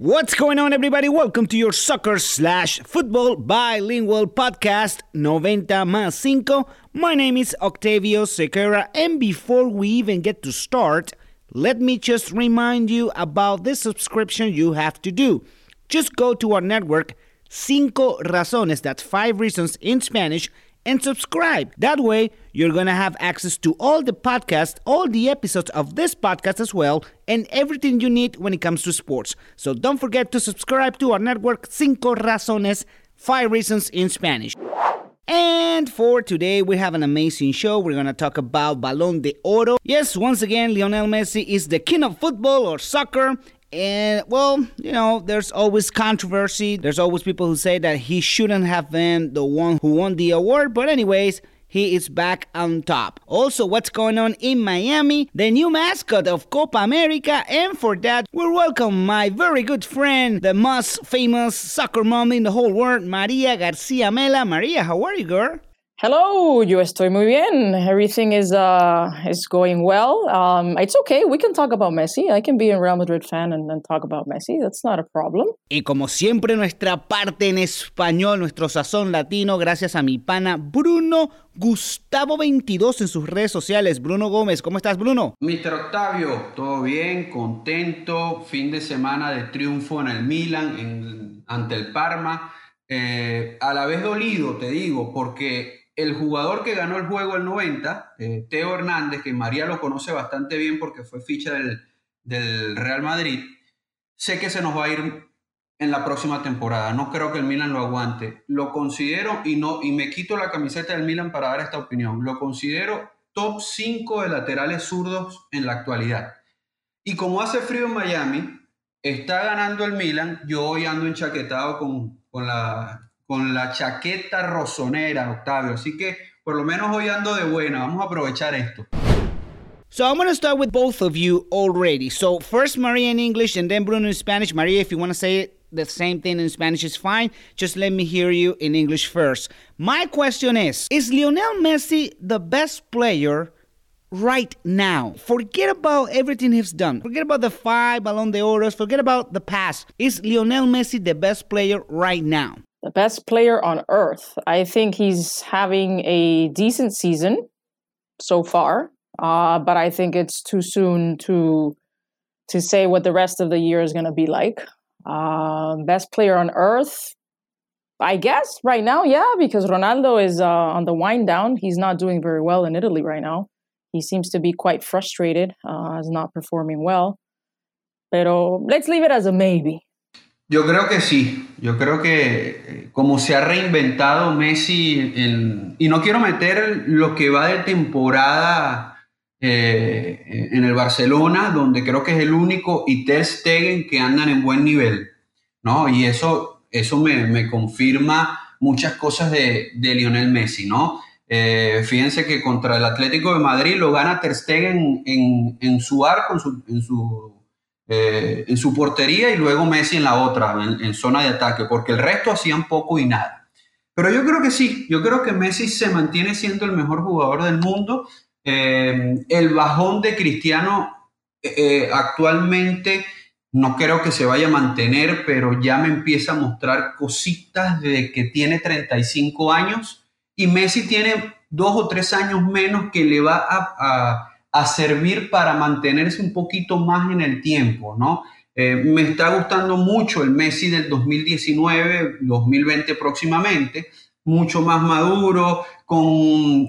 What's going on, everybody? Welcome to your soccer slash football bilingual podcast, 90 más 5. My name is Octavio Sequeira, and before we even get to start, let me just remind you about the subscription you have to do. Just go to our network, Cinco Razones, that's five reasons in Spanish, and subscribe. That way, you're going to have access to all the podcasts, all the episodes of this podcast as well, and everything you need when it comes to sports. So don't forget to subscribe to our network, Cinco Razones, five reasons in Spanish. And for today, we have an amazing show. We're going to talk about Balón de Oro. Yes, once again, Lionel Messi is the king of football or soccer. And well, you know, there's always controversy. There's always people who say that he shouldn't have been the one who won the award. But, anyways, he is back on top. Also, what's going on in Miami? The new mascot of Copa America. And for that, we'll welcome my very good friend, the most famous soccer mom in the whole world, Maria Garcia Mela. Maria, how are you, girl? Hello, yo estoy muy bien. Everything is uh is going well. Um, it's okay. We can talk about Messi. I can be a Real Madrid fan and, and talk about Messi. That's not a problem. Y como siempre, nuestra parte en español, nuestro sazón latino, gracias a mi pana Bruno Gustavo22 en sus redes sociales. Bruno Gómez, ¿cómo estás, Bruno? Mr. Octavio, todo bien, contento. Fin de semana de triunfo en el Milan, en, ante el Parma. Eh, a la vez dolido, te digo, porque el jugador que ganó el juego el 90, eh, Teo Hernández, que María lo conoce bastante bien porque fue ficha del, Real Madrid, sé que se nos va a ir en la próxima temporada. No creo que el Milan lo aguante. Lo considero, y, no, y me quito la camiseta del Milan para dar esta opinión, lo considero top 5 de laterales zurdos en la actualidad. Y como hace frío en Miami, está ganando el Milan, yo hoy ando enchaquetado con, con la con la chaqueta rosonera, Octavio. Así que por lo menos hoy ando de buena. Vamos a aprovechar esto. So I'm going to start with both of you already. So first Maria in English and then Bruno in Spanish. Maria, if you want to say it, the same thing in Spanish is fine. Just let me hear you in English first. My question is Is Lionel Messi the best player right now? Forget about everything he's done. Forget about the five Ballon d'Oros. Forget about the past. Is Lionel Messi the best player right now? The best player on earth. I think he's having a decent season so far, uh, but I think it's too soon to to say what the rest of the year is going to be like. Uh, best player on earth, I guess right now, yeah, because Ronaldo is uh, on the wind down. He's not doing very well in Italy right now. He seems to be quite frustrated, uh, is not performing well. Pero let's leave it as a maybe. Yo creo que sí, yo creo que eh, como se ha reinventado Messi, y no quiero meter lo que va de temporada eh, en el Barcelona, donde creo que es el único, y Ter Stegen que andan en buen nivel, ¿no? Y eso, eso me, confirma muchas cosas de, Lionel Messi, ¿no? Eh, fíjense que contra el Atlético de Madrid lo gana Ter Stegen en, su arco, en su eh, en su portería y luego Messi en la otra, en, zona de ataque, porque el resto hacían poco y nada. Pero yo creo que sí, yo creo que Messi se mantiene siendo el mejor jugador del mundo. Eh, el bajón de Cristiano eh, actualmente no creo que se vaya a mantener, pero ya me empieza a mostrar cositas de que tiene 35 años y Messi tiene dos o tres años menos que le va a a servir para mantenerse un poquito más en el tiempo, ¿no? Eh, me está gustando mucho el Messi del 2019, 2020 próximamente, mucho más maduro, con,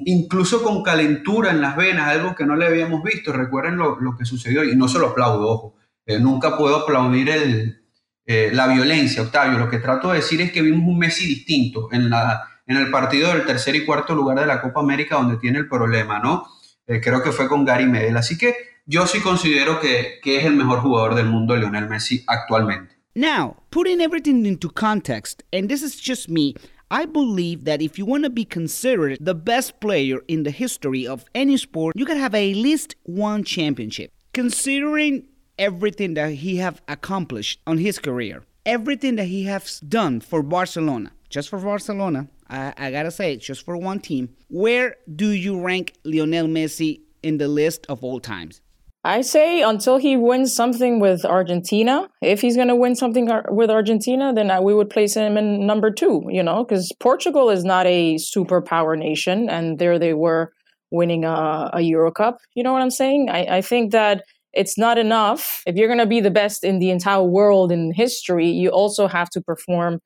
incluso con calentura en las venas, algo que no le habíamos visto. Recuerden lo, que sucedió y no se lo aplaudo, ojo. Eh, nunca puedo aplaudir el, eh, la violencia, Octavio. Lo que trato de decir es que vimos un Messi distinto en, la, en el partido del tercer y cuarto lugar de la Copa América donde tiene el problema, ¿no? Eh, creo que fue con Gary Medel. Así que yo sí considero que, que es el mejor jugador del mundo, Lionel Messi, actualmente. Now, putting everything into context, and this is just me, I believe that if you want to be considered the best player in the history of any sport, you gotta have at least one championship. Considering everything that he have accomplished on his career, everything that he has done for Barcelona, just for Barcelona, I, I gotta say, just for one team, where do you rank Lionel Messi in the list of all times? I say until he wins something with Argentina, if he's going to win something with Argentina, then I, we would place him in number two, you know, because Portugal is not a superpower nation. And there they were winning a, a Euro Cup. You know what I'm saying? I, I think that it's not enough. If you're going to be the best in the entire world in history, you also have to perform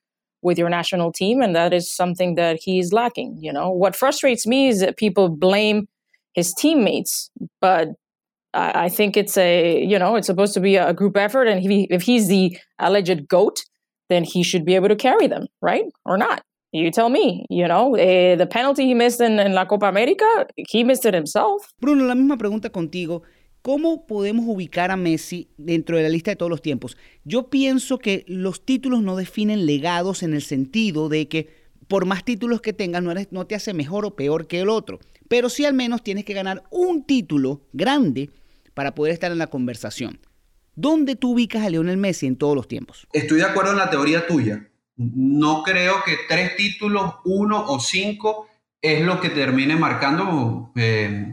with your national team. And that is something that he's lacking. You know, what frustrates me is that people blame his teammates, but I, I think it's a, you know, it's supposed to be a group effort. And if, he, if he's the alleged GOAT, then he should be able to carry them, right? Or not. You tell me, you know, eh, the penalty he missed in, la Copa América, he missed it himself. Bruno, la misma pregunta contigo. ¿Cómo podemos ubicar a Messi dentro de la lista de todos los tiempos? Yo pienso que los títulos no definen legados en el sentido de que por más títulos que tengas no, no te hace mejor o peor que el otro, pero sí al menos tienes que ganar un título grande para poder estar en la conversación. ¿Dónde tú ubicas a Lionel Messi en todos los tiempos? Estoy de acuerdo en la teoría tuya. No creo que tres títulos, uno o cinco, es lo que termine marcando eh,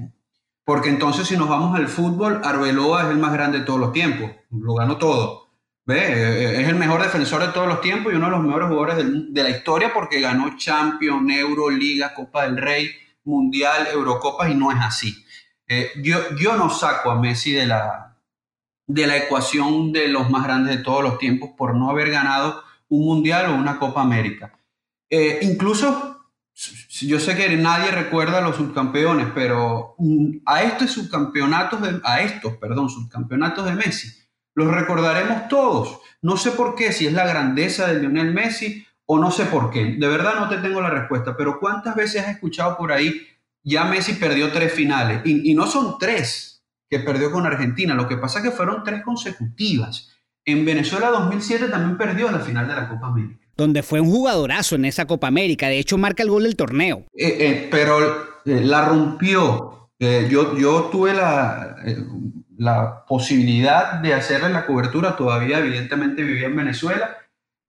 porque entonces si nos vamos al fútbol, Arbeloa es el más grande de todos los tiempos, lo ganó todo. ¿Ve? Es el mejor defensor de todos los tiempos y uno de los mejores jugadores de la historia porque ganó Champions, Euro, Liga, Copa del Rey, Mundial, Eurocopas y no es así. Eh, yo, yo no saco a Messi de la, de la ecuación de los más grandes de todos los tiempos por no haber ganado un Mundial o una Copa América. Eh, incluso yo sé que nadie recuerda a los subcampeones, pero a estos subcampeonatos, de, a estos, perdón, subcampeonatos de Messi, los recordaremos todos. No sé por qué, si es la grandeza de Lionel Messi o no sé por qué. De verdad no te tengo la respuesta, pero ¿cuántas veces has escuchado por ahí, ya Messi perdió tres finales? Y, y no son tres que perdió con Argentina, lo que pasa es que fueron tres consecutivas. En Venezuela 2007 también perdió la final de la Copa América donde fue un jugadorazo en esa Copa América. De hecho, marca el gol del torneo. Eh, eh, pero eh, la rompió. yo, yo tuve la, la posibilidad de hacerle la cobertura. Todavía, evidentemente, vivía en Venezuela.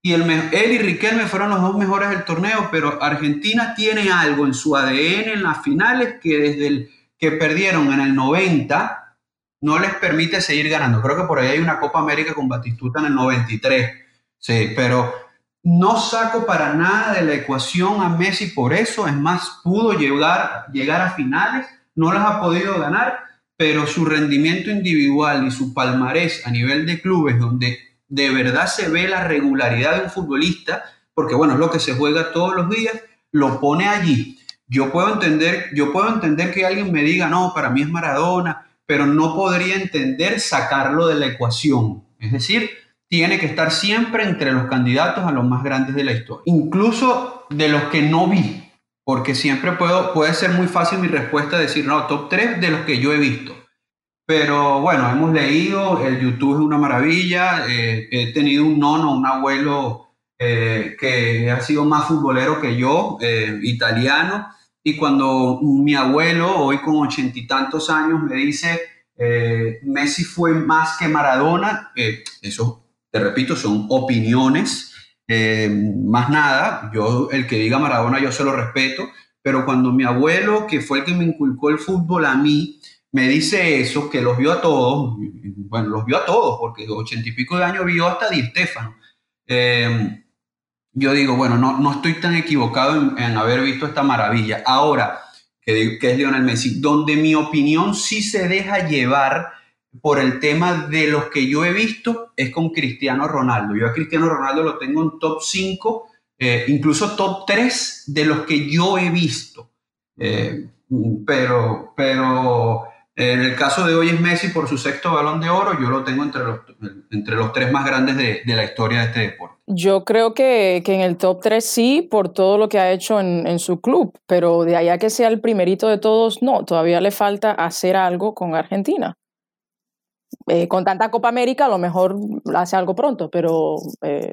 Y él y Riquelme fueron los dos mejores del torneo, pero Argentina tiene algo en su ADN en las finales que desde el que perdieron en el 90 no les permite seguir ganando. Creo que por ahí hay una Copa América con Batistuta en el 93. Sí, pero no saco para nada de la ecuación a Messi por eso, es más, pudo llegar, llegar a finales, no las ha podido ganar, pero su rendimiento individual y su palmarés a nivel de clubes, donde de verdad se ve la regularidad de un futbolista, porque bueno, es lo que se juega todos los días, lo pone allí. Yo puedo entender, yo puedo entender que alguien me diga, no, para mí es Maradona, pero no podría entender sacarlo de la ecuación. Es decir, tiene que estar siempre entre los candidatos a los más grandes de la historia, incluso de los que no vi, porque siempre puedo, puede ser muy fácil mi respuesta decir, no, top 3 de los que yo he visto. Pero bueno, hemos leído, el YouTube es una maravilla, eh, he tenido un nono, un abuelo eh, que ha sido más futbolero que yo, eh, italiano, y cuando mi abuelo, hoy con ochenta y tantos años, me dice, Messi fue más que Maradona, eso te repito, son opiniones, eh, más nada, yo el que diga Maradona yo se lo respeto, pero cuando mi abuelo, que fue el que me inculcó el fútbol a mí, me dice eso, que los vio a todos, bueno, los vio a todos, porque ochenta y pico de años vio hasta Di Stefano. Eh, yo digo, bueno, no, no estoy tan equivocado en, haber visto esta maravilla. Ahora, que, que es Lionel Messi, donde mi opinión sí se deja llevar por el tema de los que yo he visto es con Cristiano Ronaldo. Yo a Cristiano Ronaldo lo tengo en top 5, eh, incluso top 3 de los que yo he visto. Eh, pero, pero en el caso de hoy es Messi por su sexto balón de oro, yo lo tengo entre los, entre los tres más grandes de, la historia de este deporte. Yo creo que, en el top 3 sí, por todo lo que ha hecho en, en, su club, pero de allá que sea el primerito de todos, no, todavía le falta hacer algo con Argentina. Eh, con tanta Copa América a lo mejor hace algo pronto, pero eh,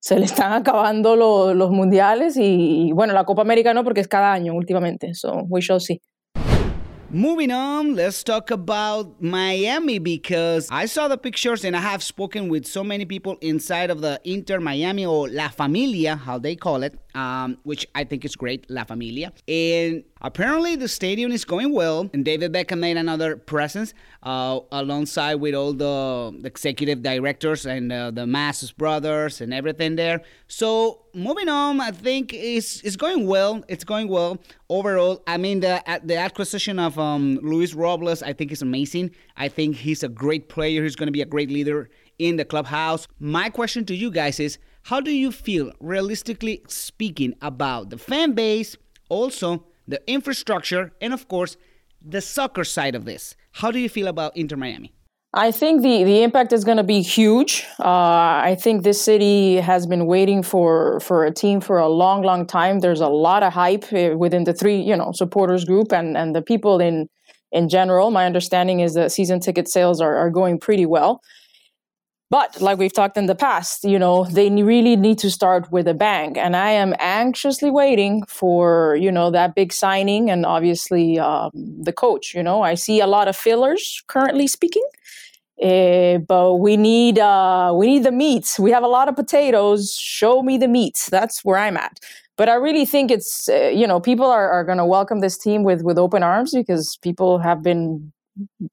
se le están acabando los mundiales y, bueno, la Copa América no porque es cada año últimamente, so we shall see. Moving on, let's talk about Miami because I saw the pictures and I have spoken with so many people inside of the Inter Miami or La Familia, how they call it, um, which I think is great, La Familia. And apparently the stadium is going well, and David Beckham made another presence uh, alongside with all the executive directors and uh, the Masses brothers and everything there. So moving on, I think it's it's going well. It's going well overall. I mean, the the acquisition of um, Luis Robles, I think is amazing. I think he's a great player. He's going to be a great leader in the clubhouse. My question to you guys is, how do you feel, realistically speaking, about the fan base, also the infrastructure, and of course, the soccer side of this? How do you feel about Inter Miami? I think the, the impact is going to be huge. Uh, I think this city has been waiting for, for a team for a long, long time. There's a lot of hype eh, within the three, you know, supporters group and, and the people in in general. My understanding is that season ticket sales are, are going pretty well. But like we've talked in the past, you know, they really need to start with a bang. And I am anxiously waiting for, you know, that big signing and obviously um, the coach. You know, I see a lot of fillers currently speaking. Uh, but we need uh, we need the meat. We have a lot of potatoes. Show me the meat. That's where I'm at. But I really think it's uh, you know people are, are going to welcome this team with with open arms because people have been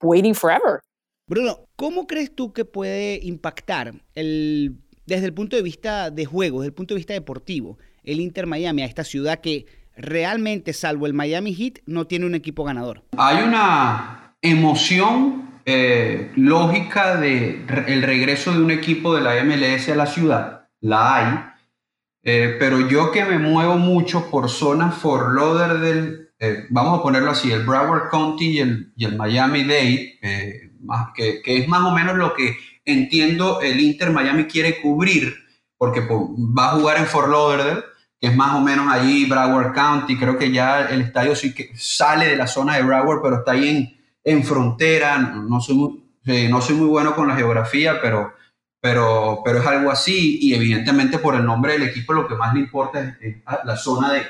waiting forever. Bruno, ¿cómo crees tú que puede impactar el, desde el punto de vista de juego, desde el punto de vista deportivo, el Inter Miami a esta ciudad que realmente, salvo el Miami Heat, no tiene un equipo ganador? Hay una emoción eh, lógica de el regreso de un equipo de la MLS a la ciudad, la hay, eh, pero yo que me muevo mucho por zonas for loader del, eh, vamos a ponerlo así, el Broward County y el, y el Miami-Dade, que, que, es más o menos lo que entiendo el Inter Miami quiere cubrir, porque pues, va a jugar en Fort Lauderdale, que es más o menos allí Broward County, creo que ya el estadio sí que sale de la zona de Broward, pero está ahí en en frontera, no soy muy, no soy muy bueno con la geografía, pero, pero, pero es algo así y evidentemente por el nombre del equipo lo que más le importa es, la zona de,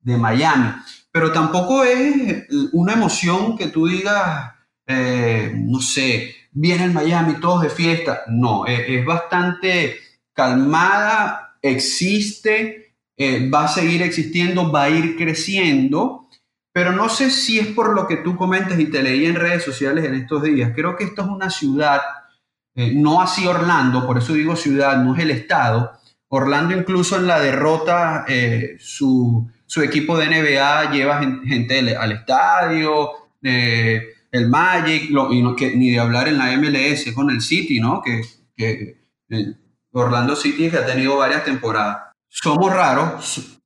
de, Miami. Pero tampoco es una emoción que tú digas, eh, no sé, viene el Miami, todos de fiesta. No, es, bastante calmada, existe, eh, va a seguir existiendo, va a ir creciendo pero no sé si es por lo que tú comentas y te leí en redes sociales en estos días. Creo que esto es una ciudad, eh, no así Orlando, por eso digo ciudad, no es el estado. Orlando incluso en la derrota, eh, su, equipo de NBA lleva gente al estadio, eh, el Magic, no, que, ni de hablar en la MLS con el City, ¿no? Que, que Orlando City que ha tenido varias temporadas. Somos raros,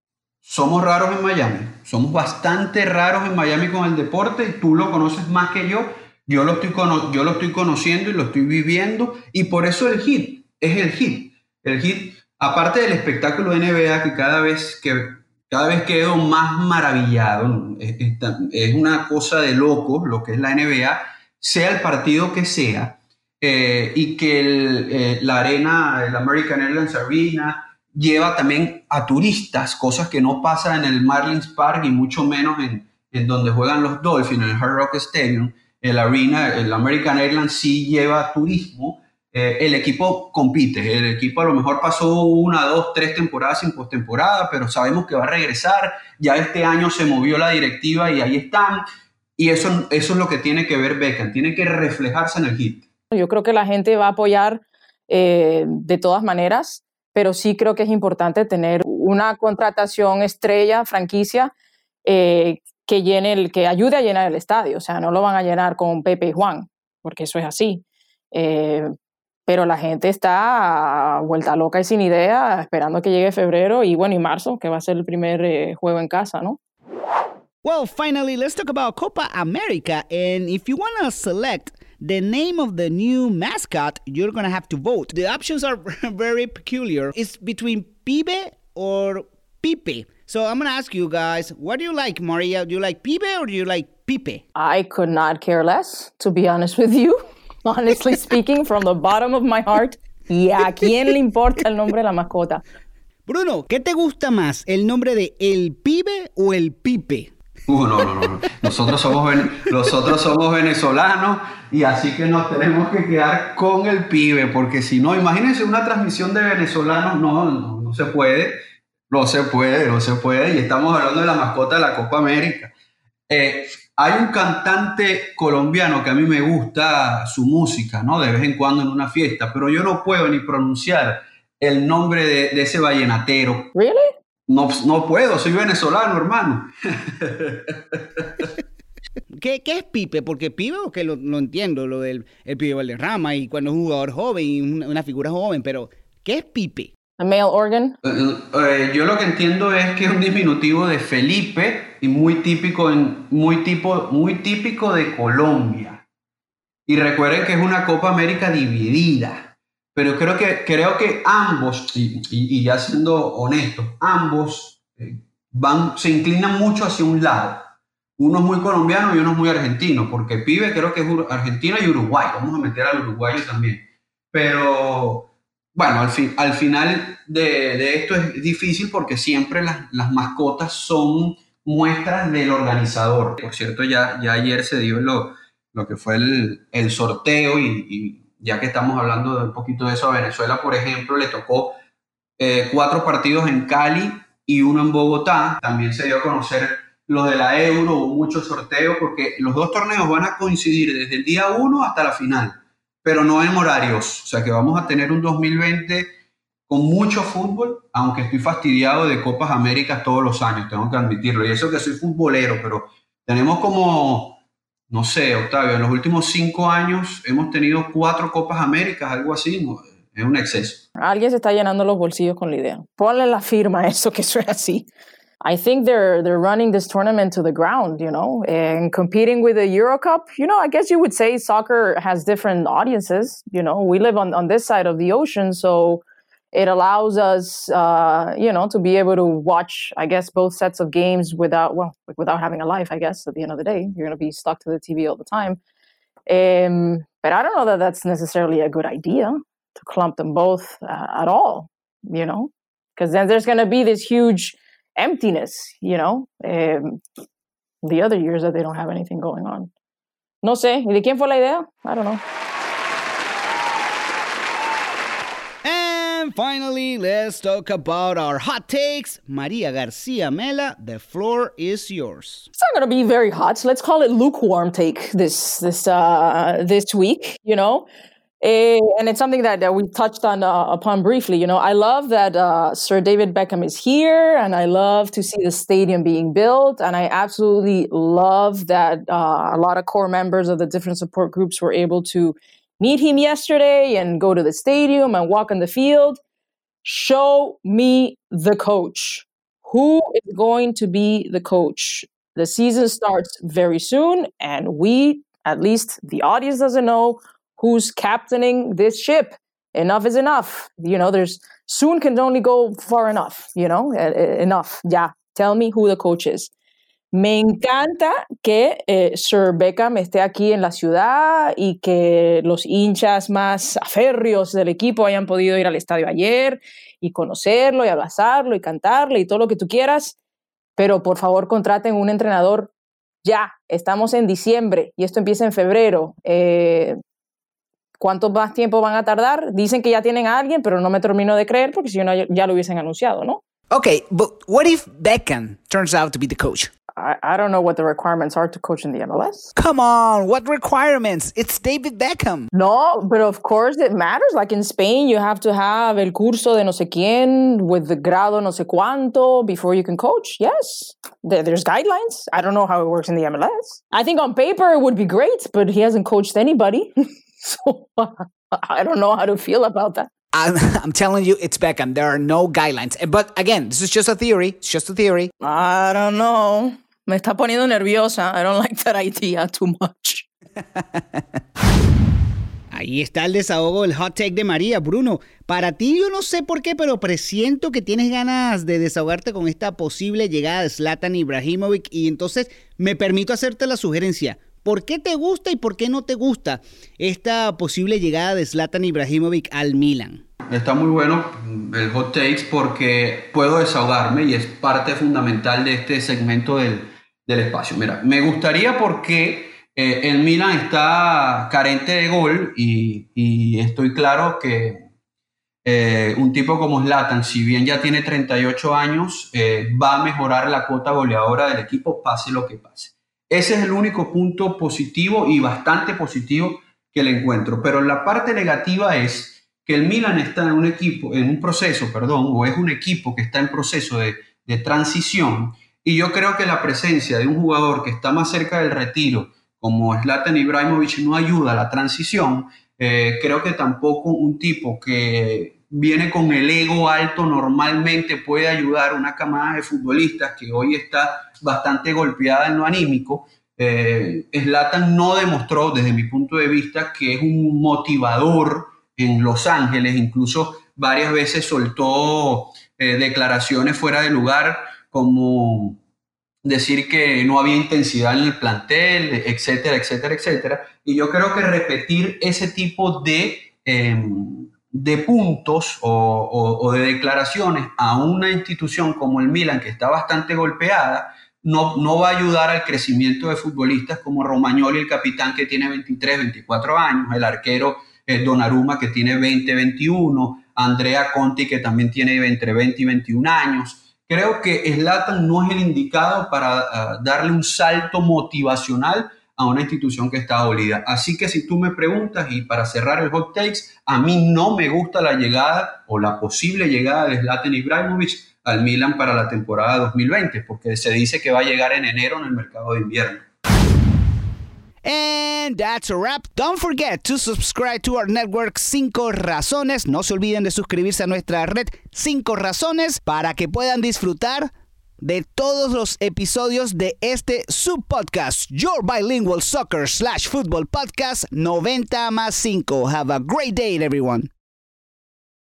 somos raros en Miami. Somos bastante raros en Miami con el deporte y tú lo conoces más que yo. Yo lo estoy, yo lo estoy conociendo y lo estoy viviendo y por eso el hit es el hit. El hit, aparte del espectáculo de NBA que cada vez que cada vez quedo más maravillado, es, una cosa de loco lo que es la NBA, sea el partido que sea, eh, y que eh, la arena, el American Airlines Arena, lleva también a turistas, cosas que no pasan en el Marlins Park y mucho menos en, en donde juegan los Dolphins, en el Hard Rock Stadium. El Arena, el American Airlines sí lleva turismo. Eh, el equipo compite, el equipo a lo mejor pasó una, dos, tres temporadas sin postemporada, pero sabemos que va a regresar. Ya este año se movió la directiva y ahí están. Y eso, eso es lo que tiene que ver Beckham, tiene que reflejarse en el hit. Yo creo que la gente va a apoyar eh, de todas maneras pero sí creo que es importante tener una contratación estrella, franquicia, eh, que, llene el, que ayude a llenar el estadio. O sea, no lo van a llenar con Pepe y Juan, porque eso es así. Eh, pero la gente está vuelta loca y sin idea, esperando que llegue febrero y bueno, y marzo, que va a ser el primer eh, juego en casa, ¿no? Well, finally, let's talk about Copa America. And if you want to select the name of the new mascot, you're gonna have to vote. The options are very peculiar. It's between Pibe or Pipe. So I'm gonna ask you guys, what do you like, Maria? Do you like Pibe or do you like Pipe? I could not care less, to be honest with you. Honestly speaking, from the bottom of my heart, ¿y a quién le importa el nombre de la mascota? Bruno, ¿qué te gusta más, el nombre de el pibe o el pipe? Uh, no, no, no. Nosotros somos, nosotros somos venezolanos y así que nos tenemos que quedar con el pibe, porque si no, imagínense una transmisión de venezolanos, no, no, no se puede, no se puede, no se puede. Y estamos hablando de la mascota de la Copa América. Eh, hay un cantante colombiano que a mí me gusta su música, ¿no? De vez en cuando en una fiesta, pero yo no puedo ni pronunciar el nombre de, ese vallenatero. ¿Really? No, no puedo, soy venezolano, hermano. ¿Qué, ¿Qué, es Pipe? Porque Pipe, que lo, lo, entiendo, lo del el Pipe Valderrama y cuando es un jugador joven y una, una figura joven, pero ¿qué es Pipe? A male organ. Eh, eh, yo lo que entiendo es que es un diminutivo de Felipe y muy típico, en, muy, tipo, muy típico de Colombia. Y recuerden que es una Copa América dividida. Pero creo que, creo que ambos, y, y, ya siendo honesto, ambos eh, van, se inclinan mucho hacia un lado. Uno es muy colombiano y uno es muy argentino, porque Pibe creo que es argentino y Uruguay. Vamos a meter al uruguayo también. Pero bueno, al, fin, al final de, esto es difícil porque siempre las, mascotas son muestras del organizador. Por cierto, ya, ya ayer se dio lo, lo que fue el, sorteo y, ya que estamos hablando de un poquito de eso a Venezuela, por ejemplo, le tocó eh, cuatro partidos en Cali y uno en Bogotá. También se dio a conocer lo de la Euro, hubo mucho sorteo porque los dos torneos van a coincidir desde el día 1 hasta la final pero no en horarios. O sea que vamos a tener un 2020 con mucho fútbol, aunque estoy fastidiado de Copas Américas todos los años, tengo que admitirlo. Y eso que soy futbolero, pero tenemos como, no sé, Octavio, en los últimos cinco años hemos tenido cuatro Copas Américas, algo así, es un exceso. Alguien se está llenando los bolsillos con la idea. Ponle la firma a eso, que eso es así. I think they're they're running this tournament to the ground, you know, and competing with the Euro Cup. You know, I guess you would say soccer has different audiences. You know, we live on on this side of the ocean, so it allows us, uh, you know, to be able to watch, I guess, both sets of games without well, without having a life. I guess at the end of the day, you're going to be stuck to the TV all the time. Um, but I don't know that that's necessarily a good idea to clump them both uh, at all. You know, because then there's going to be this huge emptiness, you know, um, the other years that they don't have anything going on. No sé, ¿y de quién fue la idea? I don't know. And finally, let's talk about our hot takes. Maria Garcia Mela, the floor is yours. It's not going to be very hot. Let's call it lukewarm take this this uh, this week. You know, Eh, and it's something that, that we touched on uh, upon briefly. You know, I love that uh, Sir David Beckham is here, and I love to see the stadium being built. And I absolutely love that uh, a lot of core members of the different support groups were able to meet him yesterday and go to the stadium and walk on the field. Show me the coach. Who is going to be the coach? The season starts very soon, and we, at least the audience, doesn't know who's captaining this ship. Enough is enough. You know, there's soon can only go far enough, you know, enough. Yeah, tell me who the coach is. Me encanta que eh, Sir Beckham esté aquí en la ciudad y que los hinchas más aférreos del equipo hayan podido ir al estadio ayer y conocerlo y abrazarlo y cantarle y todo lo que tú quieras. Pero por favor contraten un entrenador ya. Estamos en diciembre y esto empieza en febrero. Eh, ¿Cuánto más tiempo van a tardar? Dicen que ya tienen a alguien, pero no me termino de creer porque si no ya lo hubiesen anunciado, ¿no? Okay, but what if Beckham turns out to be the coach? I, I don't know what the requirements are to coach in the MLS. Come on, what requirements? It's David Beckham. No, but of course it matters. Like in Spain, you have to have el curso de no sé quién with the grado no sé cuánto before you can coach. Yes, there's guidelines. I don't know how it works in the MLS. I think on paper it would be great, but he hasn't coached anybody. So I don't know how to feel about that. I'm, I'm, telling you, it's Beckham. There are no guidelines. But again, this is just a theory. It's just a theory. I don't know. Me está poniendo nerviosa. I don't like that idea too much. Ahí está el desahogo, el hot take de María. Bruno, para ti yo no sé por qué, pero presiento que tienes ganas de desahogarte con esta posible llegada de Zlatan Ibrahimovic y entonces me permito hacerte la sugerencia. ¿Por qué te gusta y por qué no te gusta esta posible llegada de Zlatan Ibrahimovic al Milan? Está muy bueno el hot takes porque puedo desahogarme y es parte fundamental de este segmento del, del espacio. Mira, me gustaría porque eh, el Milan está carente de gol y, estoy claro que eh, un tipo como Zlatan, si bien ya tiene 38 años, eh, va a mejorar la cuota goleadora del equipo, pase lo que pase. Ese es el único punto positivo y bastante positivo que le encuentro. Pero la parte negativa es que el Milan está en un equipo, en un proceso, perdón, o es un equipo que está en proceso de, de transición y yo creo que la presencia de un jugador que está más cerca del retiro, como Zlatan Ibrahimovic, no ayuda a la transición. Eh, creo que tampoco un tipo que viene con el ego alto normalmente puede ayudar a una camada de futbolistas que hoy está bastante golpeada en lo anímico. Eh, Zlatan no demostró, desde mi punto de vista, que es un motivador en Los Ángeles, incluso varias veces soltó eh, declaraciones fuera de lugar como decir que no había intensidad en el plantel, etcétera, etcétera, etcétera. Y yo creo que repetir ese tipo de, em, de puntos o, de declaraciones a una institución como el Milan, que está bastante golpeada, no, no va a ayudar al crecimiento de futbolistas como Romagnoli, el capitán que tiene 23, 24 años, el arquero eh, Donnarumma que tiene 20, 21, Andrea Conti que también tiene entre 20 y 21 años. Creo que Slatan no es el indicado para ah, darle un salto motivacional a una institución que está dolida. Así que si tú me preguntas, y para cerrar el hot takes, a mí no me gusta la llegada o la posible llegada de Zlatan Ibrahimovic al Milan para la temporada 2020, porque se dice que va a llegar en enero en el mercado de invierno. And that's a wrap. Don't forget to subscribe to our network 5 Razones. No se olviden de suscribirse a nuestra red 5 Razones para que puedan disfrutar de todos los episodios de este subpodcast, Your Bilingual Soccer slash Football Podcast 90 más 5. Have a great day, everyone.